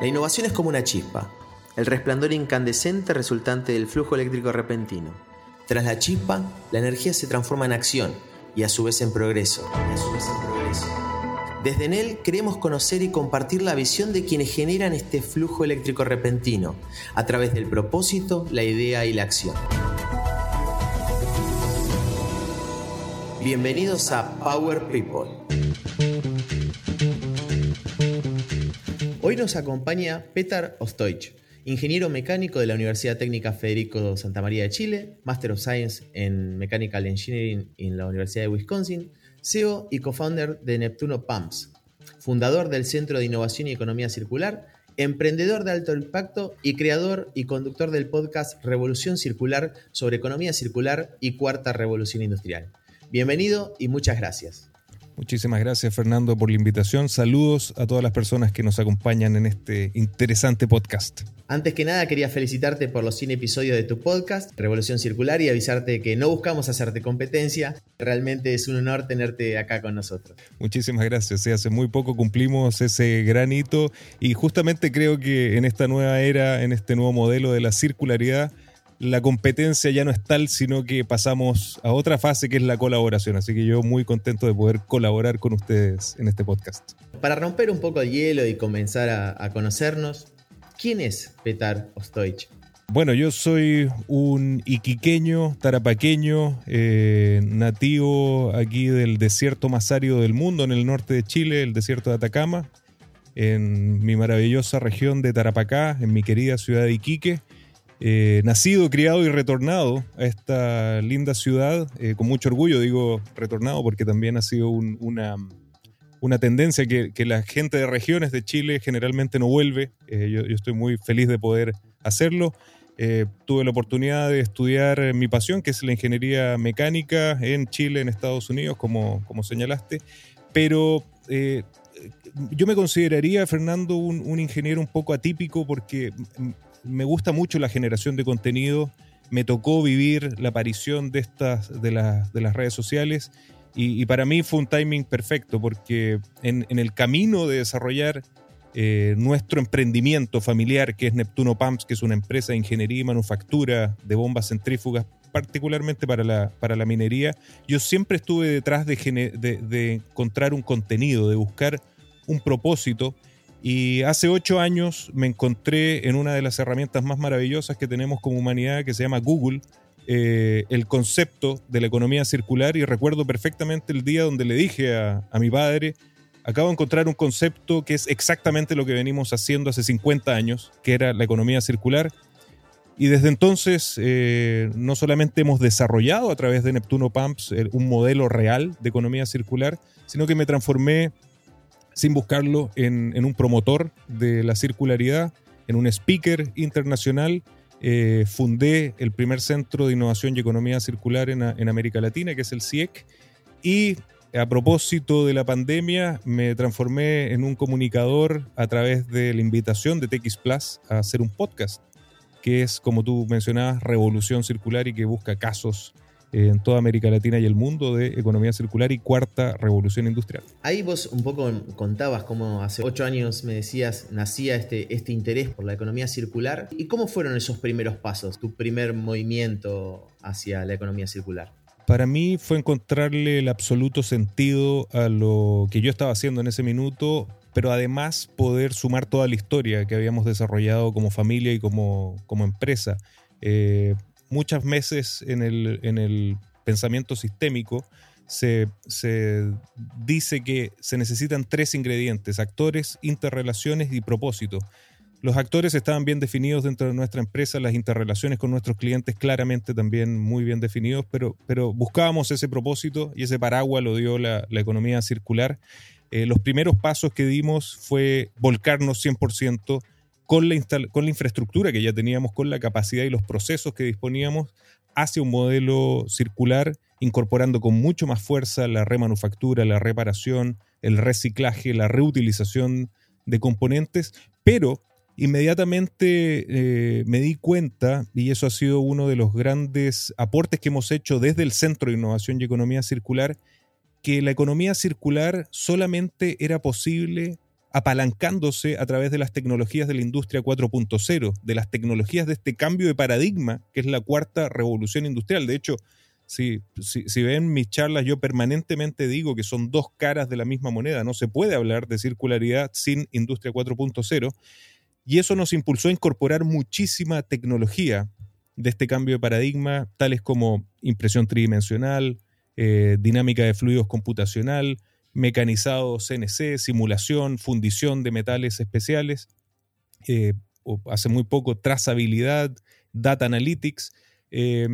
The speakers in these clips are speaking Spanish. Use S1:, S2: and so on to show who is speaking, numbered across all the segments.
S1: La innovación es como una chispa, el resplandor incandescente resultante del flujo eléctrico repentino. Tras la chispa, la energía se transforma en acción y a su vez en progreso. Desde Enel queremos conocer y compartir la visión de quienes generan este flujo eléctrico repentino a través del propósito, la idea y la acción. Bienvenidos a Power People. Hoy nos acompaña Petar Ostoich, ingeniero mecánico de la Universidad Técnica Federico Santa María de Chile, Master of Science en Mechanical Engineering en la Universidad de Wisconsin, CEO y co-founder de Neptuno Pumps, fundador del Centro de Innovación y Economía Circular, emprendedor de alto impacto y creador y conductor del podcast Revolución Circular sobre economía circular y cuarta revolución industrial. Bienvenido y muchas gracias.
S2: Muchísimas gracias Fernando por la invitación. Saludos a todas las personas que nos acompañan en este interesante podcast.
S1: Antes que nada quería felicitarte por los 100 episodios de tu podcast, Revolución Circular, y avisarte que no buscamos hacerte competencia. Realmente es un honor tenerte acá con nosotros.
S2: Muchísimas gracias. hace muy poco cumplimos ese gran hito y justamente creo que en esta nueva era, en este nuevo modelo de la circularidad, la competencia ya no es tal, sino que pasamos a otra fase que es la colaboración. Así que yo muy contento de poder colaborar con ustedes en este podcast.
S1: Para romper un poco el hielo y comenzar a, conocernos, ¿quién es Petar Ostoich?
S2: Bueno, yo soy un iquiqueño, tarapaqueño, eh, nativo aquí del desierto más árido del mundo, en el norte de Chile, el desierto de Atacama, en mi maravillosa región de Tarapacá, en mi querida ciudad de Iquique. Eh, nacido, criado y retornado a esta linda ciudad, eh, con mucho orgullo digo retornado porque también ha sido una, una, tendencia que, la gente de regiones de Chile generalmente no vuelve. Eh, yo, estoy muy feliz de poder hacerlo. tuve la oportunidad de estudiar mi pasión, que es la ingeniería mecánica en Chile, en Estados Unidos, como, como señalaste, pero yo me consideraría, Fernando, un ingeniero un poco atípico porque me gusta mucho la generación de contenido. Me tocó vivir la aparición de estas, de, de las redes sociales. Y, para mí fue un timing perfecto porque en, el camino de desarrollar eh, nuestro emprendimiento familiar, que es Neptuno Pumps, que es una empresa de ingeniería y manufactura de bombas centrífugas, particularmente para la, para la minería, yo siempre estuve detrás de, de encontrar un contenido, de buscar un propósito y hace ocho años me encontré en una de las herramientas más maravillosas que tenemos como humanidad, que se llama Google, eh, el concepto de la economía circular. Y recuerdo perfectamente el día donde le dije a, mi padre, acabo de encontrar un concepto que es exactamente lo que venimos haciendo hace 50 años, que era la economía circular. Y desde entonces eh, no solamente hemos desarrollado a través de Neptuno Pumps eh, un modelo real de economía circular, sino que me transformé sin buscarlo, en, un promotor de la circularidad, en un speaker internacional. Eh, fundé el primer centro de innovación y economía circular en, América Latina, que es el CIEC. Y a propósito de la pandemia, me transformé en un comunicador a través de la invitación de TX Plus a hacer un podcast, que es, como tú mencionabas, Revolución Circular y que busca casos en toda América Latina y el mundo de economía circular y cuarta revolución industrial.
S1: Ahí vos un poco contabas cómo hace ocho años me decías nacía este, este interés por la economía circular. ¿Y cómo fueron esos primeros pasos, tu primer movimiento hacia la economía circular?
S2: Para mí fue encontrarle el absoluto sentido a lo que yo estaba haciendo en ese minuto, pero además poder sumar toda la historia que habíamos desarrollado como familia y como, como empresa. Eh, muchas veces en el, pensamiento sistémico se, dice que se necesitan tres ingredientes, actores, interrelaciones y propósito. Los actores estaban bien definidos dentro de nuestra empresa, las interrelaciones con nuestros clientes claramente también muy bien definidos, pero, pero buscábamos ese propósito y ese paraguas lo dio la, economía circular. Eh, los primeros pasos que dimos fue volcarnos 100% con la, infraestructura que ya teníamos, con la capacidad y los procesos que disponíamos, hacia un modelo circular, incorporando con mucho más fuerza la remanufactura, la reparación, el reciclaje, la reutilización de componentes, pero inmediatamente eh, me di cuenta, y eso ha sido uno de los grandes aportes que hemos hecho desde el Centro de Innovación y Economía Circular, que la economía circular solamente era posible apalancándose a través de las tecnologías de la industria 4.0, de las tecnologías de este cambio de paradigma, que es la cuarta revolución industrial. De hecho, si, si, ven mis charlas, yo permanentemente digo que son dos caras de la misma moneda. No se puede hablar de circularidad sin industria 4.0. Y eso nos impulsó a incorporar muchísima tecnología de este cambio de paradigma, tales como impresión tridimensional, eh, dinámica de fluidos computacional, mecanizado CNC, simulación, fundición de metales especiales, eh, hace muy poco trazabilidad, data analytics, eh,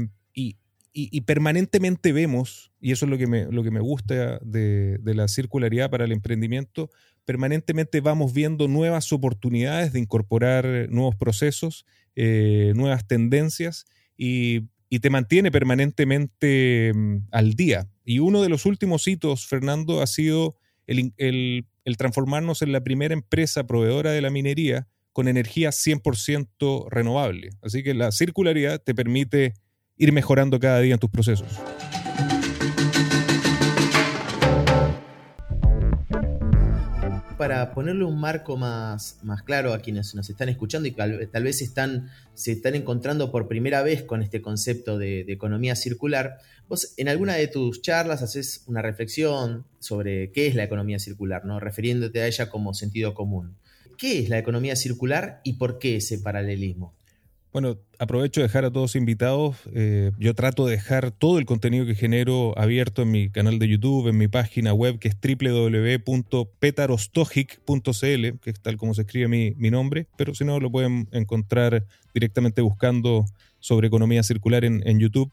S2: y, permanentemente vemos, y eso es lo que me, lo que me gusta de, la circularidad para el emprendimiento, permanentemente vamos viendo nuevas oportunidades de incorporar nuevos procesos, eh, nuevas tendencias, y, te mantiene permanentemente mm, al día. Y uno de los últimos hitos, Fernando, ha sido el, el transformarnos en la primera empresa proveedora de la minería con energía 100% renovable. Así que la circularidad te permite ir mejorando cada día en tus procesos.
S1: Para ponerle un marco más, más claro a quienes nos están escuchando y tal, vez están, se están encontrando por primera vez con este concepto de, economía circular, vos en alguna de tus charlas haces una reflexión sobre qué es la economía circular, ¿no? refiriéndote a ella como sentido común. ¿Qué es la economía circular y por qué ese paralelismo?
S2: Bueno, aprovecho de dejar a todos invitados. Eh, yo trato de dejar todo el contenido que genero abierto en mi canal de YouTube, en mi página web que es www.petarostogic.cl, que es tal como se escribe mi, nombre, pero si no lo pueden encontrar directamente buscando sobre economía circular en, YouTube.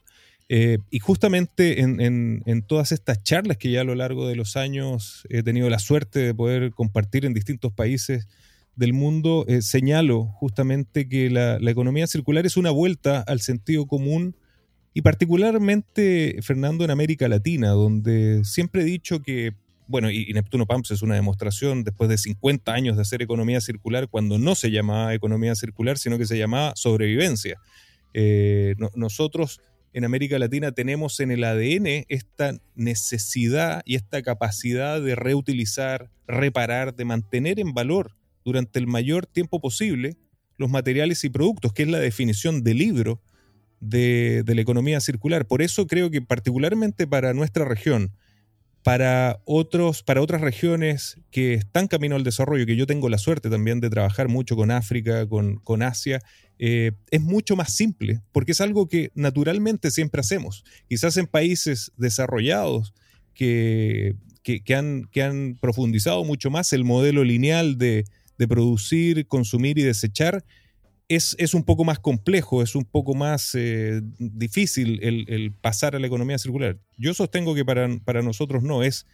S2: Eh, y justamente en, en, todas estas charlas que ya a lo largo de los años he tenido la suerte de poder compartir en distintos países, del mundo, eh, señalo justamente que la, economía circular es una vuelta al sentido común y particularmente, Fernando, en América Latina, donde siempre he dicho que, bueno, y, Neptuno Pumps es una demostración después de 50 años de hacer economía circular, cuando no se llamaba economía circular, sino que se llamaba sobrevivencia. Eh, nosotros en América Latina tenemos en el ADN esta necesidad y esta capacidad de reutilizar, reparar, de mantener en valor durante el mayor tiempo posible los materiales y productos, que es la definición del libro de, la economía circular. Por eso creo que particularmente para nuestra región, para, otros, para otras regiones que están camino al desarrollo, que yo tengo la suerte también de trabajar mucho con África, con, Asia, eh, es mucho más simple, porque es algo que naturalmente siempre hacemos. Quizás en países desarrollados que, que, han, que han profundizado mucho más el modelo lineal de, de producir, consumir y desechar, es, es, un poco más complejo, es un poco más eh, difícil el, pasar a la economía circular. Yo sostengo que para, para, nosotros no, es,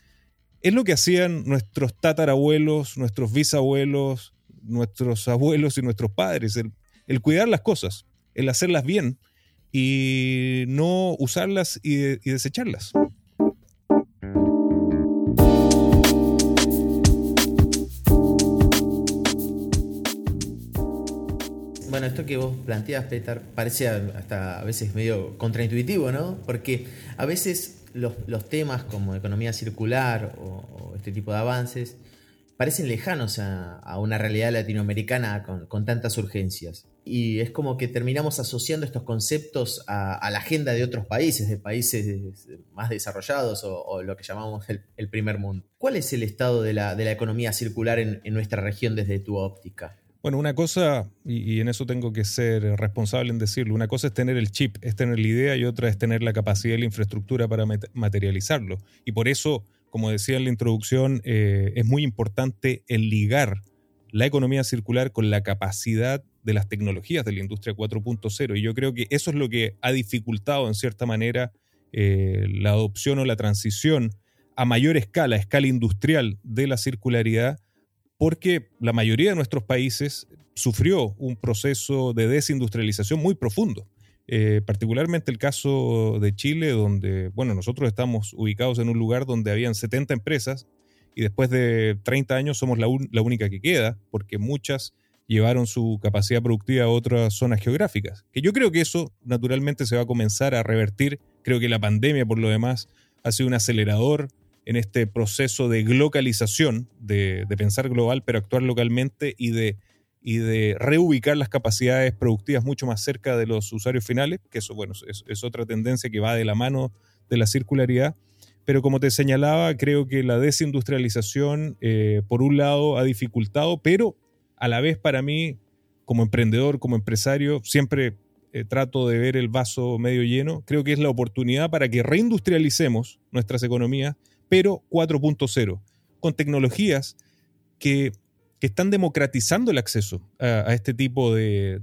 S2: es lo que hacían nuestros tatarabuelos, nuestros bisabuelos, nuestros abuelos y nuestros padres, el, el cuidar las cosas, el hacerlas bien y no usarlas y, y desecharlas.
S1: Bueno, esto que vos planteas, Peter, parece hasta a veces medio contraintuitivo, ¿no? Porque a veces los, temas como economía circular o, este tipo de avances parecen lejanos a, una realidad latinoamericana con, tantas urgencias. Y es como que terminamos asociando estos conceptos a, la agenda de otros países, de países más desarrollados o, lo que llamamos el, primer mundo. ¿Cuál es el estado de la, economía circular en nuestra región desde tu óptica?
S2: Bueno, una cosa, y, en eso tengo que ser responsable en decirlo, una cosa es tener el chip, es tener la idea y otra es tener la capacidad y la infraestructura para materializarlo. Y por eso, como decía en la introducción, eh, es muy importante el ligar la economía circular con la capacidad de las tecnologías de la industria 4.0. Y yo creo que eso es lo que ha dificultado en cierta manera eh, la adopción o la transición a mayor escala, escala industrial de la circularidad porque la mayoría de nuestros países sufrió un proceso de desindustrialización muy profundo. Eh, particularmente el caso de Chile, donde, bueno, nosotros estamos ubicados en un lugar donde habían 70 empresas y después de 30 años somos la, la única que queda, porque muchas llevaron su capacidad productiva a otras zonas geográficas. Que yo creo que eso naturalmente se va a comenzar a revertir. Creo que la pandemia, por lo demás, ha sido un acelerador en este proceso de globalización, de, pensar global pero actuar localmente y de, y de reubicar las capacidades productivas mucho más cerca de los usuarios finales, que eso bueno, es, otra tendencia que va de la mano de la circularidad. Pero como te señalaba, creo que la desindustrialización, eh, por un lado, ha dificultado, pero a la vez para mí, como emprendedor, como empresario, siempre eh, trato de ver el vaso medio lleno. Creo que es la oportunidad para que reindustrialicemos nuestras economías, pero 4.0, con tecnologías que, están democratizando el acceso a, este tipo de,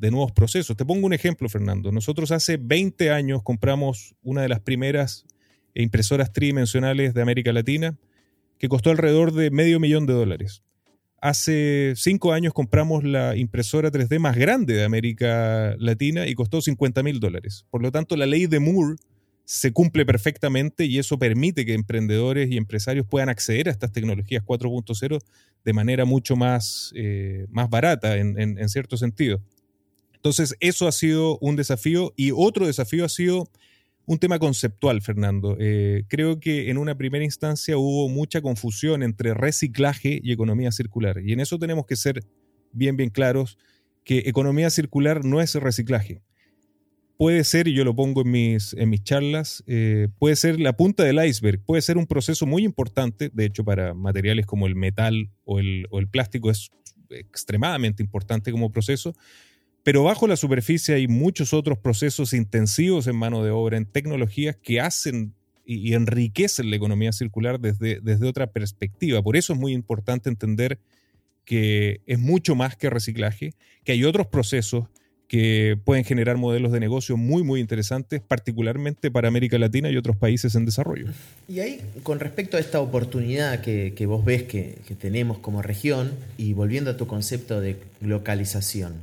S2: nuevos procesos. Te pongo un ejemplo, Fernando. Nosotros hace 20 años compramos una de las primeras impresoras tridimensionales de América Latina, que costó alrededor de medio millón de dólares. Hace cinco años compramos la impresora 3D más grande de América Latina y costó 50 mil dólares. Por lo tanto, la ley de Moore se cumple perfectamente y eso permite que emprendedores y empresarios puedan acceder a estas tecnologías 4.0 de manera mucho más, eh, más barata en, cierto sentido. Entonces, eso ha sido un desafío y otro desafío ha sido un tema conceptual, Fernando. Eh, creo que en una primera instancia hubo mucha confusión entre reciclaje y economía circular. Y en eso tenemos que ser bien, bien claros que economía circular no es reciclaje puede ser, y yo lo pongo en mis, en mis charlas, eh, puede ser la punta del iceberg, puede ser un proceso muy importante, de hecho para materiales como el metal o el, plástico es extremadamente importante como proceso, pero bajo la superficie hay muchos otros procesos intensivos en mano de obra, en tecnologías que hacen y, enriquecen la economía circular desde, desde otra perspectiva. Por eso es muy importante entender que es mucho más que reciclaje, que hay otros procesos que pueden generar modelos de negocio muy, muy interesantes, particularmente para América Latina y otros países en desarrollo.
S1: Y ahí, con respecto a esta oportunidad que, vos ves que, tenemos como región, y volviendo a tu concepto de localización,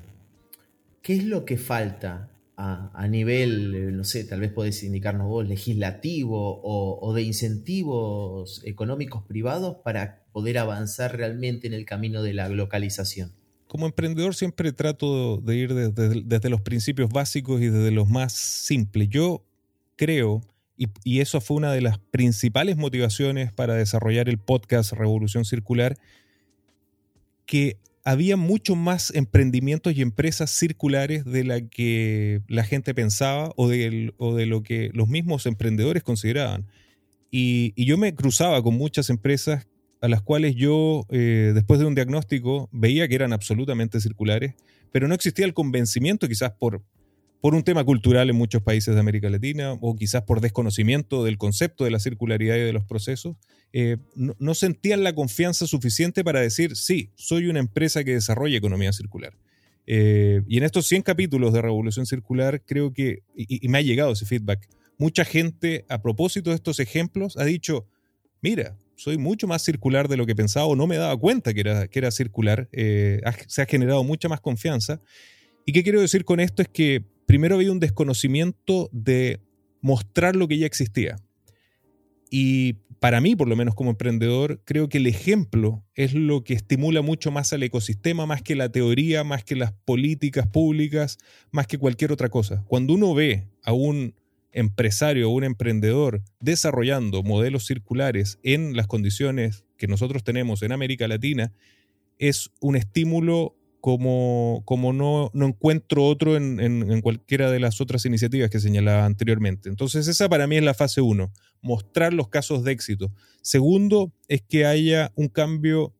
S1: ¿qué es lo que falta a, nivel, no sé, tal vez podés indicarnos vos, legislativo o, o de incentivos económicos privados para poder avanzar realmente en el camino de la localización?
S2: Como emprendedor siempre trato de ir desde, los principios básicos y desde los más simples. Yo creo, y, eso fue una de las principales motivaciones para desarrollar el podcast Revolución Circular, que había mucho más emprendimientos y empresas circulares de la que la gente pensaba o de, o de lo que los mismos emprendedores consideraban. Y, y yo me cruzaba con muchas empresas a las cuales yo, eh, después de un diagnóstico, veía que eran absolutamente circulares, pero no existía el convencimiento, quizás por, por un tema cultural en muchos países de América Latina, o quizás por desconocimiento del concepto de la circularidad y de los procesos, eh, no, sentían la confianza suficiente para decir, sí, soy una empresa que desarrolla economía circular. Eh, y en estos 100 capítulos de Revolución Circular, creo que, y me ha llegado ese feedback, mucha gente a propósito de estos ejemplos ha dicho, mira, soy mucho más circular de lo que pensaba o no me daba cuenta que era, que era circular. Eh, se ha generado mucha más confianza. ¿Y qué quiero decir con esto? Es que primero había un desconocimiento de mostrar lo que ya existía. Y para mí, por lo menos como emprendedor, creo que el ejemplo es lo que estimula mucho más al ecosistema, más que la teoría, más que las políticas públicas, más que cualquier otra cosa. Cuando uno ve a un empresario o un emprendedor desarrollando modelos circulares en las condiciones que nosotros tenemos en América Latina, es un estímulo como, como no, no encuentro otro en, cualquiera de las otras iniciativas que señalaba anteriormente. Entonces esa para mí es la fase uno, mostrar los casos de éxito. Segundo es que haya un cambio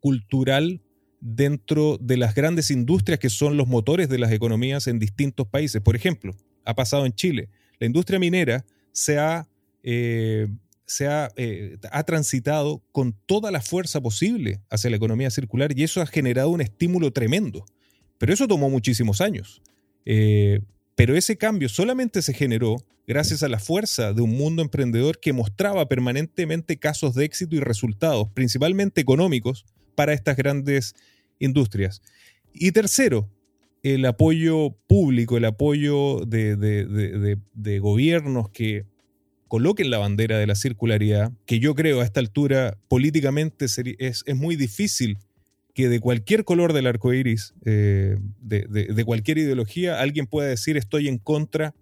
S2: cultural dentro de las grandes industrias que son los motores de las economías en distintos países. Por ejemplo, ha pasado en Chile. La industria minera se ha, eh, se ha, eh, ha, transitado con toda la fuerza posible hacia la economía circular y eso ha generado un estímulo tremendo. Pero eso tomó muchísimos años. Eh, pero ese cambio solamente se generó gracias a la fuerza de un mundo emprendedor que mostraba permanentemente casos de éxito y resultados, principalmente económicos, para estas grandes industrias. Y tercero, el apoyo público, el apoyo de, gobiernos que coloquen la bandera de la circularidad, que yo creo a esta altura políticamente es, muy difícil que de cualquier color del arco iris, eh, de, cualquier ideología, alguien pueda decir estoy en contra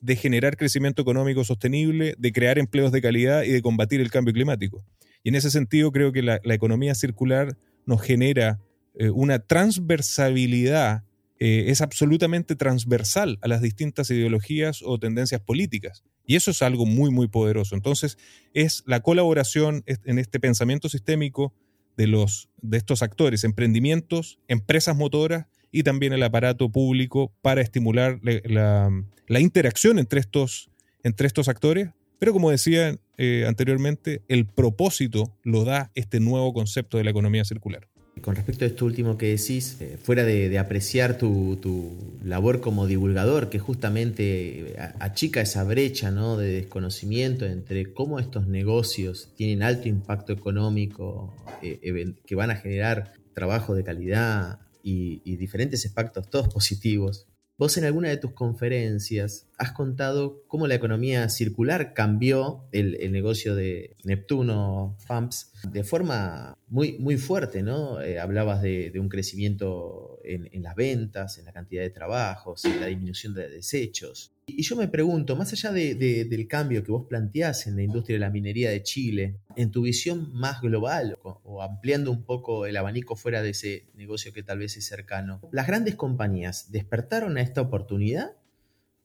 S2: de generar crecimiento económico sostenible, de crear empleos de calidad y de combatir el cambio climático. Y en ese sentido creo que la, economía circular nos genera eh, una transversalidad, eh, es absolutamente transversal a las distintas ideologías o tendencias políticas. Y eso es algo muy, muy poderoso. Entonces, es la colaboración en este pensamiento sistémico de, los, de estos actores, emprendimientos, empresas motoras y también el aparato público para estimular la, la interacción entre estos, entre estos actores. Pero como decía eh, anteriormente, el propósito lo da este nuevo concepto de la economía circular.
S1: Con respecto a esto último que decís, eh, fuera de, apreciar tu, labor como divulgador, que justamente eh, achica esa brecha ¿no? de desconocimiento entre cómo estos negocios tienen alto impacto económico, que van a generar trabajo de calidad y, y diferentes impactos, todos positivos, Vos en alguna de tus conferencias has contado cómo la economía circular cambió el, negocio de Neptuno FAMPS de forma muy, muy fuerte, ¿no? Eh, hablabas de, un crecimiento en, en, las ventas, en la cantidad de trabajos, en la disminución de desechos. Y yo me pregunto, más allá del cambio que vos planteás en la industria de la minería de Chile, en tu visión más global o, ampliando un poco el abanico fuera de ese negocio que tal vez es cercano, ¿las grandes compañías despertaron a esta oportunidad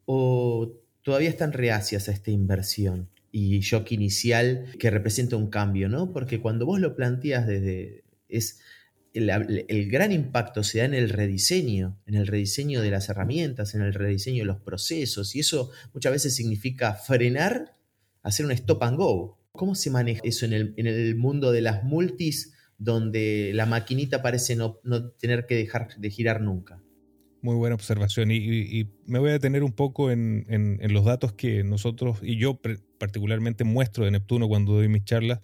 S1: o todavía están reacias a esta inversión? y shock inicial que representa un cambio, ¿no? Porque cuando vos lo planteas desde... es el, gran impacto se da en el rediseño, en el rediseño de las herramientas, en el rediseño de los procesos, y eso muchas veces significa frenar, hacer un stop and go. ¿Cómo se maneja eso en el, mundo de las multis, donde la maquinita parece no, tener que dejar de girar nunca?
S2: Muy buena observación. Y, me voy a detener un poco en, en, los datos que nosotros, y yo particularmente muestro de Neptuno cuando doy mis charlas,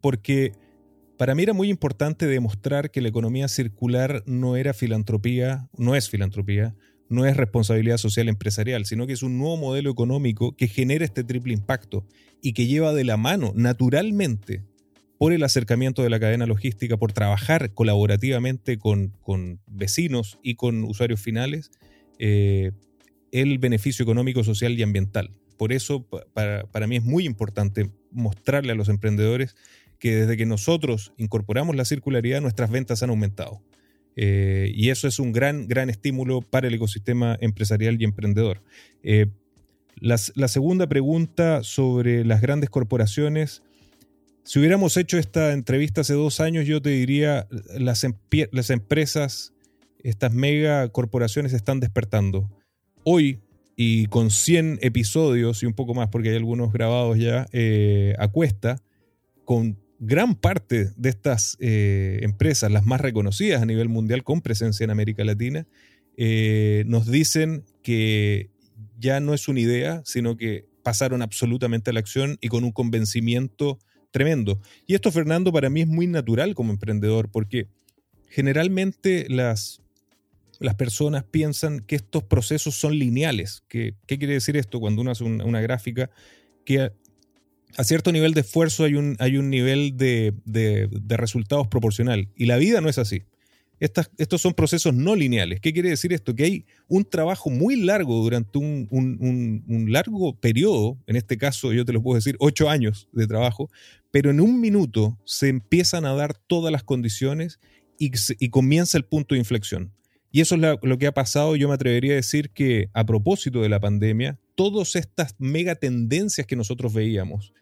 S2: porque para mí era muy importante demostrar que la economía circular no era filantropía, no es filantropía, no es responsabilidad social empresarial, sino que es un nuevo modelo económico que genera este triple impacto y que lleva de la mano naturalmente por el acercamiento de la cadena logística, por trabajar colaborativamente con, vecinos y con usuarios finales, eh, el beneficio económico, social y ambiental. Por eso para, para mí es muy importante mostrarle a los emprendedores que desde que nosotros incorporamos la circularidad, nuestras ventas han aumentado. Eh, y eso es un gran, gran estímulo para el ecosistema empresarial y emprendedor. Eh, la, segunda pregunta sobre las grandes corporaciones. Si hubiéramos hecho esta entrevista hace dos años, yo te diría, las, las empresas, estas mega corporaciones están despertando. Hoy, y con 100 episodios y un poco más, porque hay algunos grabados ya eh, a cuesta, con gran parte de estas eh, empresas, las más reconocidas a nivel mundial con presencia en América Latina, eh, nos dicen que ya no es una idea, sino que pasaron absolutamente a la acción y con un convencimiento tremendo. Y esto, Fernando, para mí es muy natural como emprendedor, porque generalmente las, las personas piensan que estos procesos son lineales. ¿Qué quiere decir esto? Cuando uno hace una gráfica, que a cierto nivel de esfuerzo hay un, hay un nivel de, resultados proporcional. Y la vida no es así. estos son procesos no lineales. ¿Qué quiere decir esto? Que hay un trabajo muy largo durante un, largo periodo, en este caso yo te lo puedo decir, ocho años de trabajo, pero en un minuto se empiezan a dar todas las condiciones y, comienza el punto de inflexión. Y eso es lo que ha pasado. Yo me atrevería a decir que a propósito de la pandemia, todas estas mega tendencias que nosotros veíamos,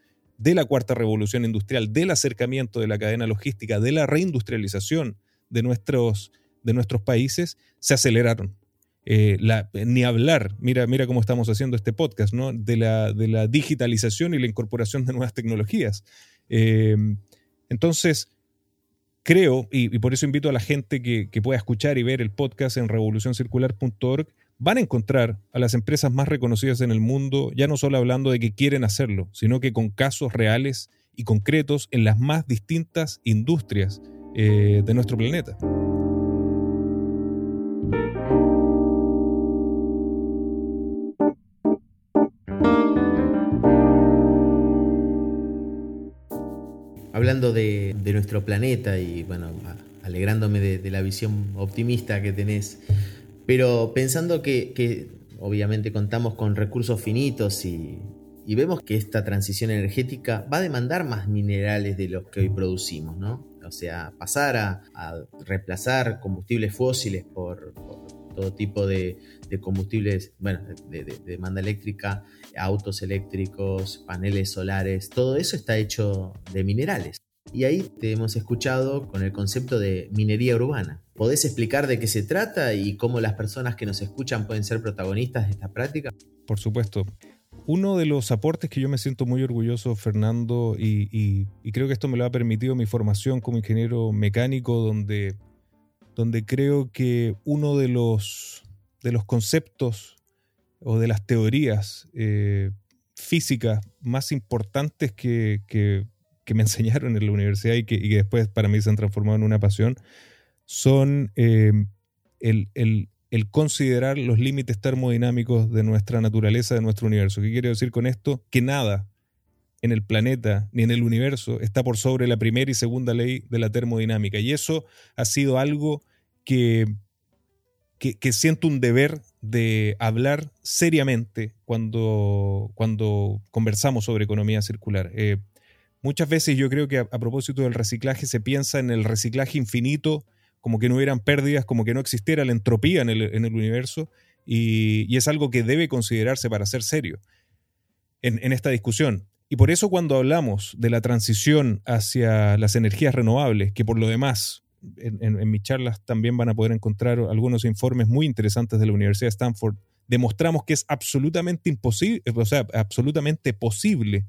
S2: de la cuarta revolución industrial, del acercamiento de la cadena logística, de la reindustrialización de nuestros, de nuestros países, se aceleraron. Eh, ni hablar, mira, mira cómo estamos haciendo este podcast, ¿no? de, la, de la digitalización y la incorporación de nuevas tecnologías. Eh, entonces, creo, y, por eso invito a la gente que, que, pueda escuchar y ver el podcast en revolucioncircular.org, van a encontrar a las empresas más reconocidas en el mundo, ya no solo hablando de que quieren hacerlo, sino que con casos reales y concretos en las más distintas industrias eh, de nuestro planeta.
S1: Hablando de, nuestro planeta y bueno, alegrándome de la visión optimista que tenés pero pensando que, obviamente contamos con recursos finitos y, vemos que esta transición energética va a demandar más minerales de los que hoy producimos, ¿no? O sea, pasar a, reemplazar combustibles fósiles por, todo tipo de, combustibles, bueno, de, demanda eléctrica, autos eléctricos, paneles solares, todo eso está hecho de minerales. Y ahí te hemos escuchado con el concepto de minería urbana. ¿Podés explicar de qué se trata y cómo las personas que nos escuchan pueden ser protagonistas de esta práctica?
S2: Por supuesto. Uno de los aportes que yo me siento muy orgulloso, Fernando, y, creo que esto me lo ha permitido mi formación como ingeniero mecánico, donde, creo que uno de los, conceptos o de las teorías eh, físicas más importantes que, me enseñaron en la universidad y que, y que, después para mí se han transformado en una pasión, son eh, el, el considerar los límites termodinámicos de nuestra naturaleza, de nuestro universo. ¿Qué quiero decir con esto? Que nada en el planeta ni en el universo está por sobre la primera y segunda ley de la termodinámica. Y eso ha sido algo que, que, siento un deber de hablar seriamente cuando, cuando conversamos sobre economía circular. Eh, muchas veces yo creo que a propósito del reciclaje se piensa en el reciclaje infinito como que no hubieran pérdidas, como que no existiera la entropía en el, universo, y, es algo que debe considerarse para ser serio en, esta discusión. Y por eso cuando hablamos de la transición hacia las energías renovables, que por lo demás en, mis charlas también van a poder encontrar algunos informes muy interesantes de la Universidad de Stanford, demostramos que es absolutamente imposible, o sea, absolutamente posible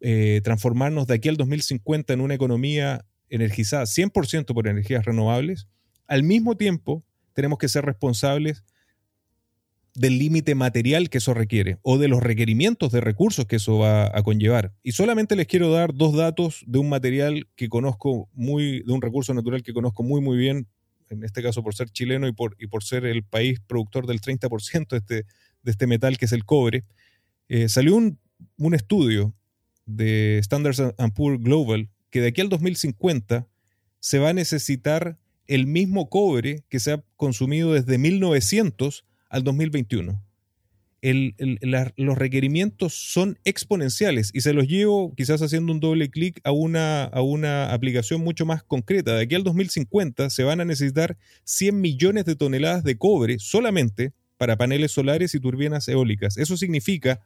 S2: eh, transformarnos de aquí al 2050 en una economía energizada 100% por energías renovables, al mismo tiempo tenemos que ser responsables del límite material que eso requiere o de los requerimientos de recursos que eso va a conllevar. Y solamente les quiero dar dos datos de un material que conozco muy, de un recurso natural que conozco muy, muy bien, en este caso por ser chileno y por, y por ser el país productor del 30% de este, de este metal que es el cobre. Eh, salió un, un estudio de Standards Poor's Global que de aquí al 2050 se va a necesitar el mismo cobre que se ha consumido desde 1900 al 2021. los requerimientos son exponenciales y se los llevo quizás haciendo un doble clic a una, a una aplicación mucho más concreta. De aquí al 2050 se van a necesitar 100 millones de toneladas de cobre solamente para paneles solares y turbinas eólicas. Eso significa,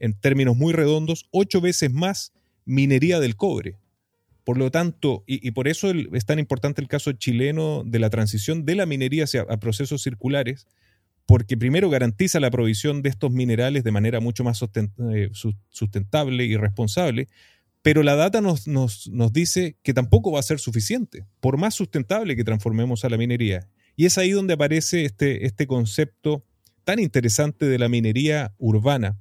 S2: en términos muy redondos, ocho veces más minería del cobre. Por lo tanto, y, por eso es tan importante el caso chileno de la transición de la minería hacia procesos circulares, porque primero garantiza la provisión de estos minerales de manera mucho más eh, sustentable y responsable, pero la data nos, nos, dice que tampoco va a ser suficiente, por más sustentable que transformemos a la minería. Y es ahí donde aparece este, este concepto tan interesante de la minería urbana,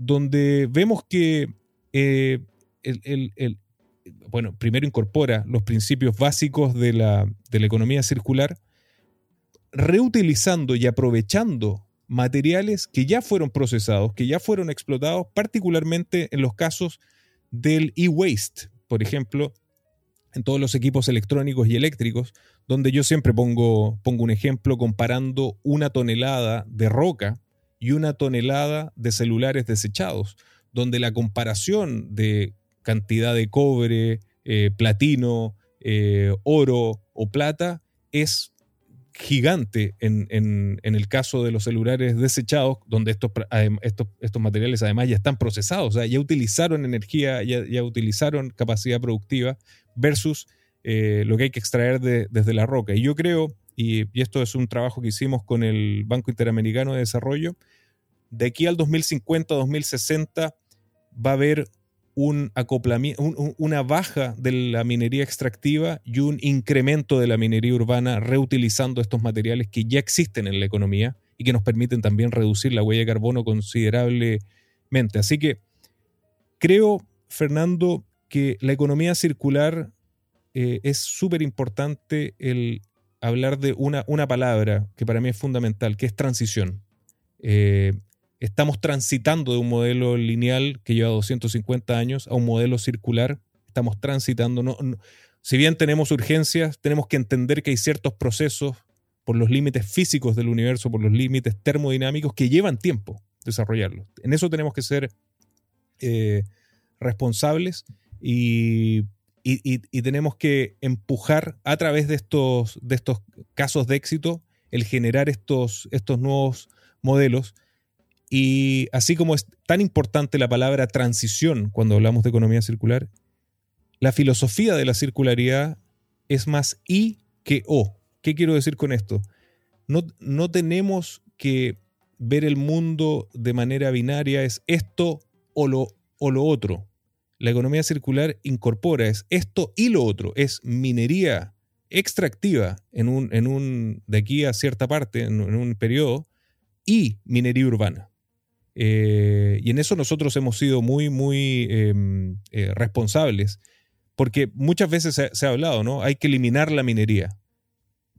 S2: donde vemos que eh, el, bueno, primero incorpora los principios básicos de la, economía circular, reutilizando y aprovechando materiales que ya fueron procesados, que ya fueron explotados, particularmente en los casos del e-waste, por ejemplo, en todos los equipos electrónicos y eléctricos, donde yo siempre pongo, pongo un ejemplo comparando una tonelada de roca y una tonelada de celulares desechados, donde la comparación de cantidad de cobre, eh, platino, eh, oro o plata es gigante en, el caso de los celulares desechados, donde estos, estos, materiales además ya están procesados, o sea, ya utilizaron energía, ya, utilizaron capacidad productiva, versus eh, lo que hay que extraer desde la roca. Y yo creo, y, esto es un trabajo que hicimos con el Banco Interamericano de Desarrollo, de aquí al 2050-2060 va a haber un acoplamiento, una baja de la minería extractiva y un incremento de la minería urbana reutilizando estos materiales que ya existen en la economía y que nos permiten también reducir la huella de carbono considerablemente. Así que creo, Fernando, que la economía circular eh, es súper importante el hablar de una, una palabra que para mí es fundamental, que es transición. Eh, Estamos transitando de un modelo lineal que lleva 250 años a un modelo circular. Estamos transitando. Si bien tenemos urgencias, tenemos que entender que hay ciertos procesos por los límites físicos del universo, por los límites termodinámicos que llevan tiempo desarrollarlos. En eso tenemos que ser eh, responsables y, tenemos que empujar a través de estos, de estos casos de éxito el generar estos, estos nuevos modelos. Y así como es tan importante la palabra transición cuando hablamos de economía circular, la filosofía de la circularidad es más I que O. ¿Qué quiero decir con esto? No, no tenemos que ver el mundo de manera binaria, es esto o lo, o lo otro. La economía circular incorpora, es esto y lo otro, es minería extractiva en un, en un, de aquí a cierta parte, en, un periodo, y minería urbana. Eh, y en eso nosotros hemos sido muy, muy em, eh, responsables, porque muchas veces se, ha hablado, ¿no? Hay que eliminar la minería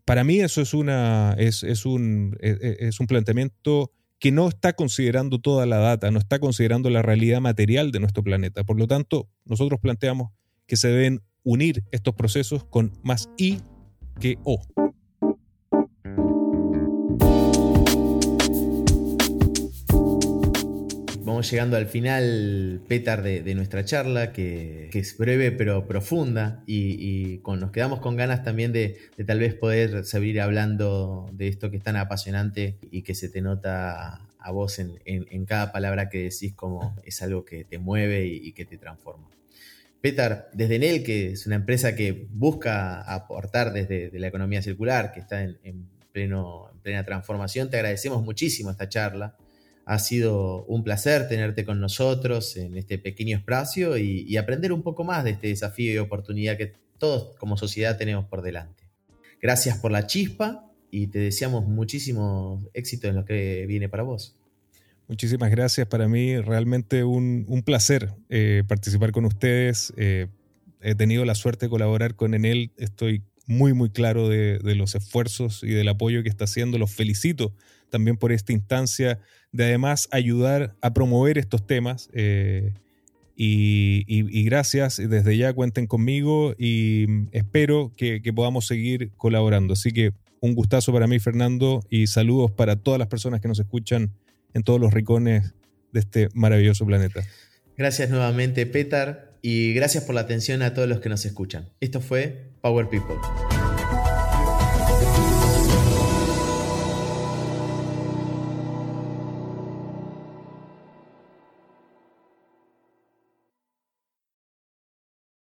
S2: para mí eso es, una, es, un, e, e, es, un planteamiento que no está considerando toda la data, no está considerando la realidad material de nuestro planeta. Por lo tanto, nosotros planteamos que se deben unir estos procesos con más I que O.
S1: llegando al final, Petar, de, nuestra charla, que, es breve pero profunda, y, con, nos quedamos con ganas también de, tal vez poder seguir hablando de esto que es tan apasionante y que se te nota a vos en, cada palabra que decís como es algo que te mueve y, que te transforma. Petar, desde Enel, que es una empresa que busca aportar desde la economía circular, que está en, pleno, en plena transformación, te agradecemos muchísimo esta charla. Ha sido un placer tenerte con nosotros en este pequeño espacio y, aprender un poco más de este desafío y oportunidad que todos como sociedad tenemos por delante. Gracias por la chispa y te deseamos muchísimo éxito en lo que viene para vos.
S2: Muchísimas gracias. Para mí realmente un, placer eh, participar con ustedes. Eh, he tenido la suerte de colaborar con Enel. Estoy muy, muy claro de, los esfuerzos y del apoyo que está haciendo. Los felicito también por esta instancia de además ayudar a promover estos temas. Eh, y, gracias, desde ya cuenten conmigo y espero que, que podamos seguir colaborando. Así que un gustazo para mí, Fernando, y saludos para todas las personas que nos escuchan en todos los rincones de este maravilloso planeta.
S1: Gracias nuevamente, Petar, y gracias por la atención a todos los que nos escuchan. Esto fue Power People.